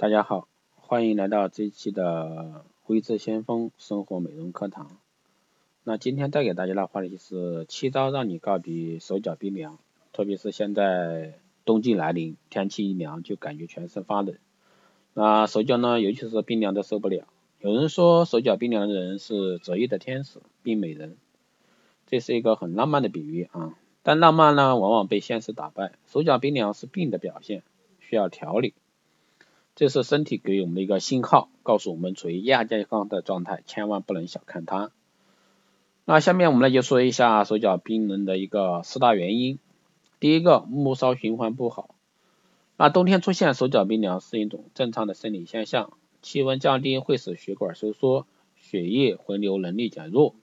大家好，欢迎来到这一期的微智先锋生活美容课堂。那今天带给大家的话题是七招让你告别手脚冰凉，特别是现在冬季来临，天气一凉就感觉全身发冷，那手脚呢，尤其是冰凉的受不了。有人说手脚冰凉的人是折翼的天使、冰美人，这是一个很浪漫的比喻啊。但浪漫呢，往往被现实打败。手脚冰凉是病的表现，需要调理。这是身体给我们的一个信号，告诉我们处于亚健康的状态，千万不能小看它。那下面我们来就说一下手脚冰冷的一个四大原因。第一个，末梢循环不好。那冬天出现手脚冰凉是一种正常的生理现象，气温降低会使血管收缩，血液回流能力减弱，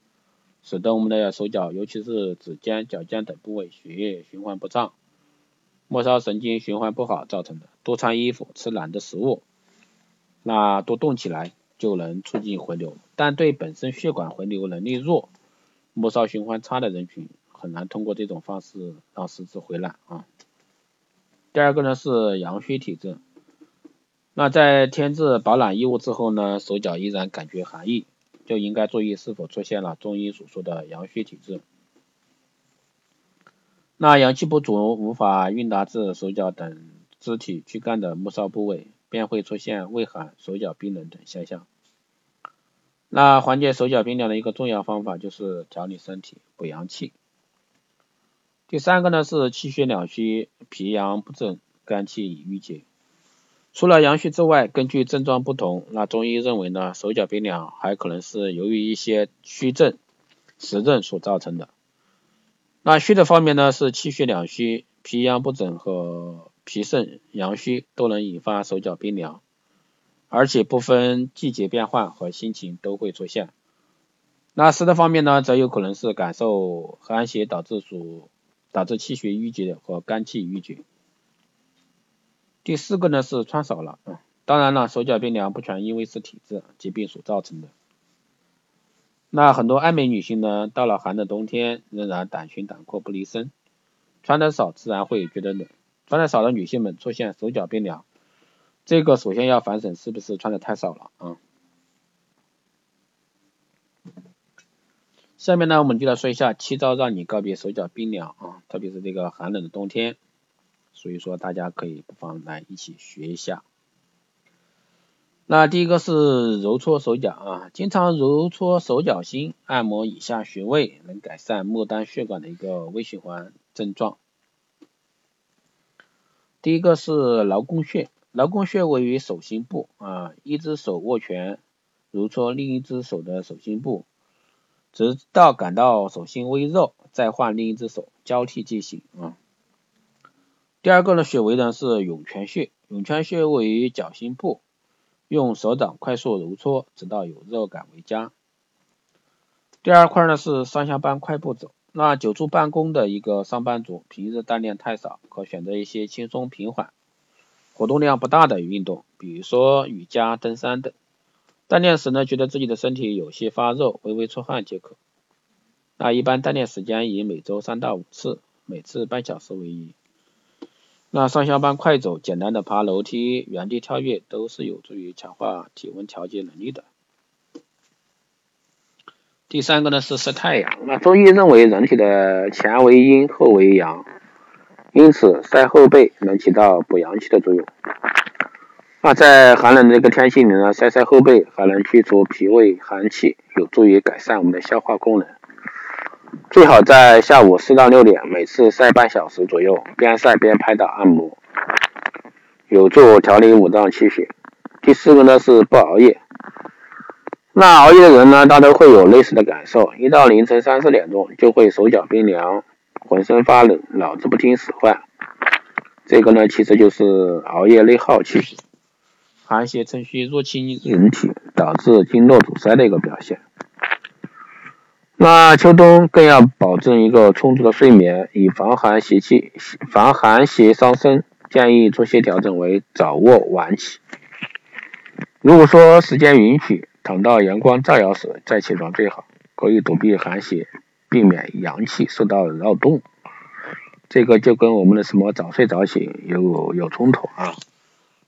使得我们的手脚，尤其是指尖、脚尖等部位血液循环不畅。末梢神经循环不好造成的，多穿衣服、吃冷的食物，那多动起来就能促进回流。但对本身血管回流能力弱、末梢循环差的人群，很难通过这种方式让四肢回暖啊。第二个呢是阳虚体质，那在添置保暖衣物之后呢，手脚依然感觉寒意，就应该注意是否出现了中医所说的阳虚体质。那阳气不足，无法运达至手脚等肢体躯干的末梢部位，便会出现畏寒、手脚冰冷等现象。那缓解手脚冰凉的一个重要方法就是调理身体、补阳气。第三个呢是气血两虚、脾阳不正、肝气已郁结。除了阳虚之外，根据症状不同，那中医认为呢，手脚冰凉还可能是由于一些虚症、实症所造成的。那虚的方面呢，是气血两虚、脾阳不整和脾肾阳虚都能引发手脚冰凉，而且不分季节变换和心情都会出现。那湿的方面呢，则有可能是感受寒邪导致所导致气血郁结和肝气郁结。第四个呢是穿少了，当然了，手脚冰凉不全因为是体质疾病所造成的。那很多爱美女性呢，到了寒的冬天，仍然胆裙胆裤不离身，穿的少自然会觉得冷。穿的少的女性们出现手脚冰凉，这个首先要反省是不是穿的太少了啊。下面呢，我们就来说一下七招让你告别手脚冰凉啊，特别是这个寒冷的冬天，所以说大家可以不妨来一起学一下。那第一个是揉搓手脚啊，经常揉搓手脚心，按摩以下穴位，能改善末端血管的一个微循环症状。第一个是劳宫穴，劳宫穴位于手心部啊，一只手握拳，揉搓另一只手的手心部，直到感到手心微热，再换另一只手，交替进行啊。第二个呢穴位呢是涌泉穴，涌泉穴位于脚心部。用手掌快速揉搓，直到有热感为佳。第二块呢是上下班快步走。那久坐办公的一个上班族，平日锻炼太少，可选择一些轻松平缓、活动量不大的运动，比如说瑜伽、登山等。锻炼时呢，觉得自己的身体有些发热，微微出汗即可。那一般锻炼时间以每周三到五次，每次半小时为宜。那上下班快走、简单的爬楼梯、原地跳跃都是有助于强化体温调节能力的。第三个呢是晒太阳。那中医认为人体的前为阴，后为阳，因此晒后背能起到补阳气的作用。那在寒冷的这个天气里呢，晒晒后背还能去除脾胃寒气，有助于改善我们的消化功能。最好在下午四到六点，每次晒半小时左右，边晒边拍打按摩，有助调理五脏气血。第四个呢是不熬夜。那熬夜的人呢，大都会有类似的感受，一到凌晨三四点钟就会手脚冰凉，浑身发冷，脑子不听使唤。这个呢，其实就是熬夜内耗气血，寒邪趁虚入侵人体，导致经络阻塞的一个表现。那秋冬更要保证一个充足的睡眠，以防寒邪气、防寒邪伤身。建议作息调整为早卧晚起。如果说时间允许，等到阳光照耀时再起床最好，可以躲避寒邪，避免阳气受到扰动。这个就跟我们的什么早睡早起有有冲突啊。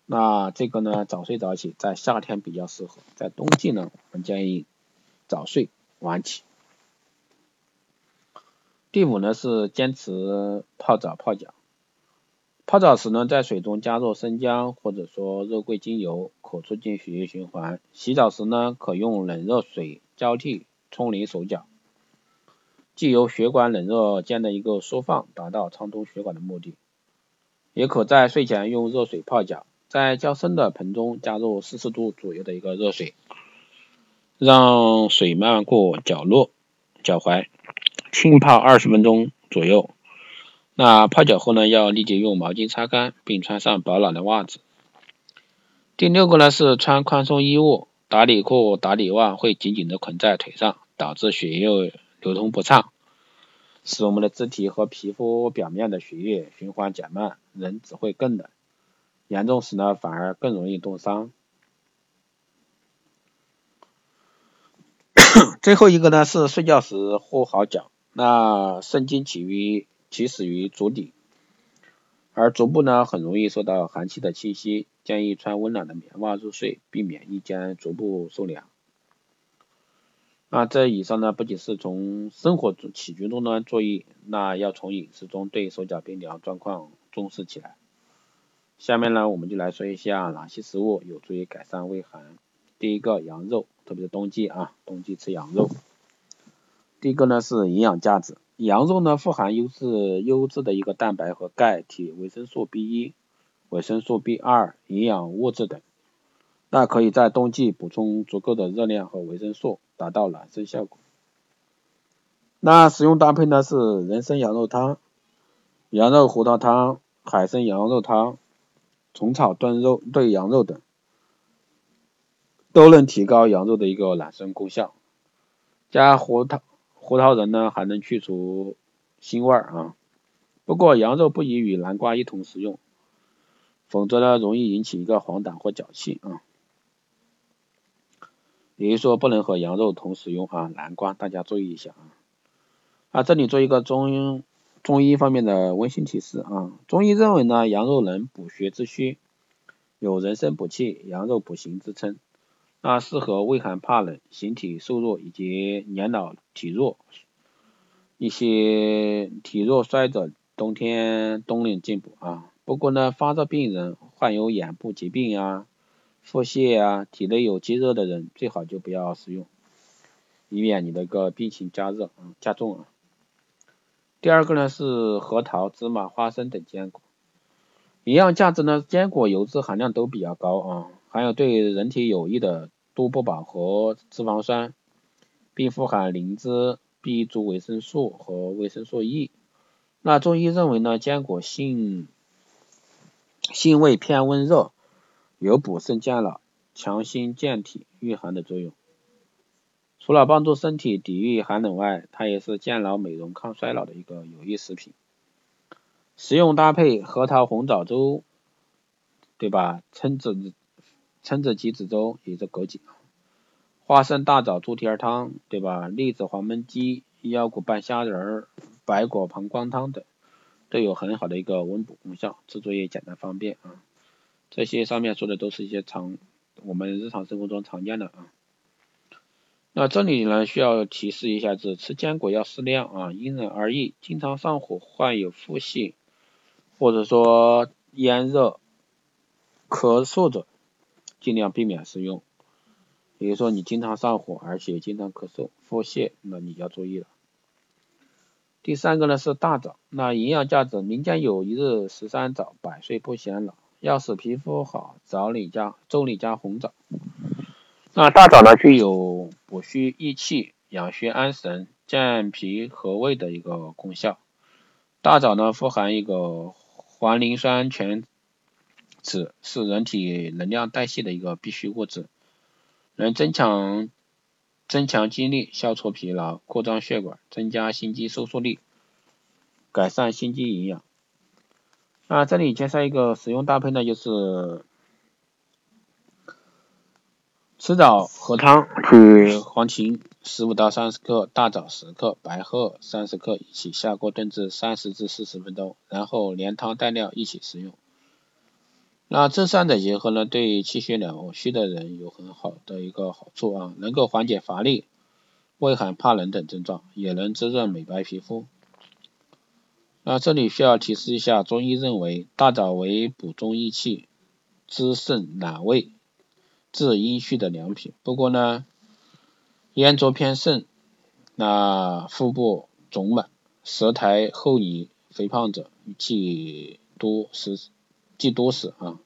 那这个呢，早睡早起在夏天比较适合，在冬季呢，我们建议早睡晚起。第五呢是坚持泡澡泡脚。泡澡时呢，在水中加入生姜或者说肉桂精油，可促进血液循环。洗澡时呢，可用冷热水交替冲淋手脚，既有血管冷热间的一个缩放，达到畅通血管的目的。也可在睡前用热水泡脚，在较深的盆中加入四十度左右的一个热水，让水漫过脚落、脚踝，浸泡二十分钟左右。那泡脚后呢，要立即用毛巾擦干，并穿上保暖的袜子。第六个呢是穿宽松衣物，打底裤、打底袜会紧紧的捆在腿上，导致血液流通不畅，使我们的肢体和皮肤表面的血液循环减慢，人只会更冷，严重时呢反而更容易冻伤。最后一个呢是睡觉时护好脚，那肾经起于。起始于足底，而足部呢很容易受到寒气的侵袭，建议穿温暖的棉袜入睡，避免夜间足部受凉。那这以上呢不仅是从生活起居中呢注意，那要从饮食中对手脚冰凉状况重视起来。下面呢我们就来说一下哪些食物有助于改善胃寒。第一个羊肉，特别是冬季啊，冬季吃羊肉。第一个呢是营养价值。羊肉呢富含优质优质的一个蛋白和钙、铁、维生素 B 一、维生素 B 二、营养物质等，那可以在冬季补充足够的热量和维生素，达到暖身效果。那使用搭配呢是人参羊肉汤、羊肉胡桃汤、海参羊肉汤、虫草炖肉炖羊肉等，都能提高羊肉的一个暖身功效。加胡桃。胡桃仁呢还能去除腥味儿啊，不过羊肉不宜与南瓜一同食用，否则呢容易引起一个黄疸或脚气啊。也就是说不能和羊肉同食用啊，南瓜大家注意一下啊。啊，这里做一个中中医方面的温馨提示啊，中医认为呢，羊肉能补血之虚，有人参补气、羊肉补形之称。那适合畏寒怕冷、形体瘦弱以及年老体弱、一些体弱衰者，冬天冬令进补啊。不过呢，发热病人、患有眼部疾病啊、腹泻啊、体内有积热的人，最好就不要食用，以免你的个病情加热啊加重啊。第二个呢是核桃、芝麻、花生等坚果，营养价值呢，坚果油脂含量都比较高啊。含有对人体有益的多不饱和脂肪酸，并富含磷脂、B 族维生素和维生素 E。那中医认为呢，坚果性性味偏温热，有补肾健脑、强心健体、御寒的作用。除了帮助身体抵御寒冷外，它也是健脑美容、抗衰老的一个有益食品。食用搭配核桃红枣粥，对吧？蛏子。蛏子鸡子粥也是枸杞，花生大枣猪蹄儿汤，对吧？栗子黄焖鸡、腰果拌虾仁儿、白果膀胱汤等，都有很好的一个温补功效，制作也简单方便啊。这些上面说的都是一些常我们日常生活中常见的啊。那这里呢需要提示一下，是吃坚果要适量啊，因人而异。经常上火、患有腹泻或者说咽热、咳嗽者。尽量避免食用，比如说你经常上火，而且经常咳嗽、腹泻，那你要注意了。第三个呢是大枣，那营养价值，民间有一日十三枣，百岁不显老。要使皮肤好，枣里加粥里加红枣。那大枣呢具有补虚益气、养血安神、健脾和胃的一个功效。大枣呢富含一个环磷酸醛。脂是人体能量代谢的一个必需物质，能增强增强精力，消除疲劳，扩张血管，增加心肌收缩力，改善心肌营养。那这里介绍一个使用搭配呢，就是吃枣核汤，取黄芩十五到三十克，大枣十克，白鹤三十克，一起下锅炖至三十至四十分钟，然后连汤带料一起食用。那这三者结合呢，对气血两虚的人有很好的一个好处啊，能够缓解乏力、畏寒怕冷等症状，也能滋润美白皮肤。那这里需要提示一下，中医认为大枣为补中益气、滋肾暖胃、治阴虚的良品。不过呢，咽浊偏盛、那腹部肿满、舌苔厚腻、肥胖者，忌多食。忌多食啊，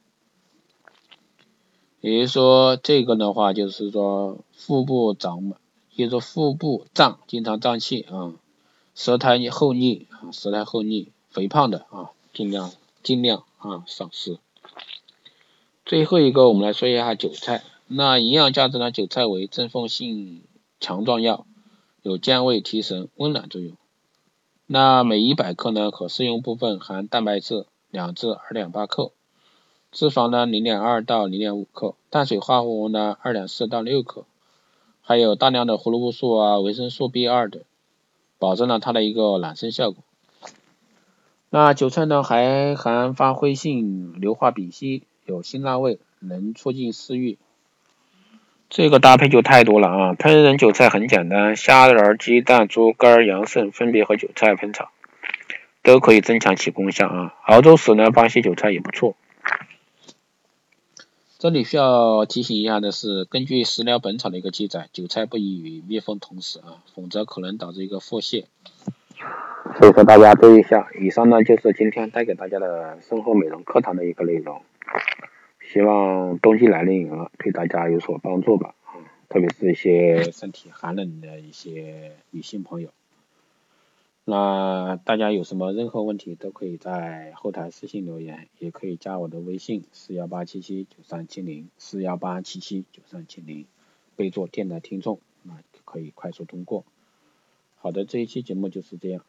也就是说这个的话，就是说腹部胀满，就是说腹部胀，经常胀气啊，舌苔厚腻啊，舌苔厚腻，肥胖的啊，尽量尽量啊少食。最后一个，我们来说一下韭菜。那营养价值呢？韭菜为振奋性强壮药，有健胃提神、温暖作用。那每一百克呢，可适用部分含蛋白质。两至二点八克，脂肪呢零点二到零点五克，碳水化合物呢二点四到六克，还有大量的胡萝卜素啊、维生素 B 二等，保证了它的一个暖身效果。那韭菜呢还含发挥性硫化丙烯，有辛辣味，能促进食欲。这个搭配就太多了啊！烹饪韭菜很简单，虾仁、鸡蛋、猪肝、羊肾分别和韭菜烹炒。都可以增强其功效啊！熬粥时呢，放些韭菜也不错。这里需要提醒一下的是，根据《食疗本草》的一个记载，韭菜不宜与蜜蜂同食啊，否则可能导致一个腹泻。所以说大家注意一下。以上呢就是今天带给大家的生活美容课堂的一个内容，希望冬季来临啊，对大家有所帮助吧啊，特别是一些身体寒冷的一些女性朋友。那大家有什么任何问题都可以在后台私信留言，也可以加我的微信四幺八七七九三七零四幺八七七九三七零，备注电台听众，那就可以快速通过。好的，这一期节目就是这样。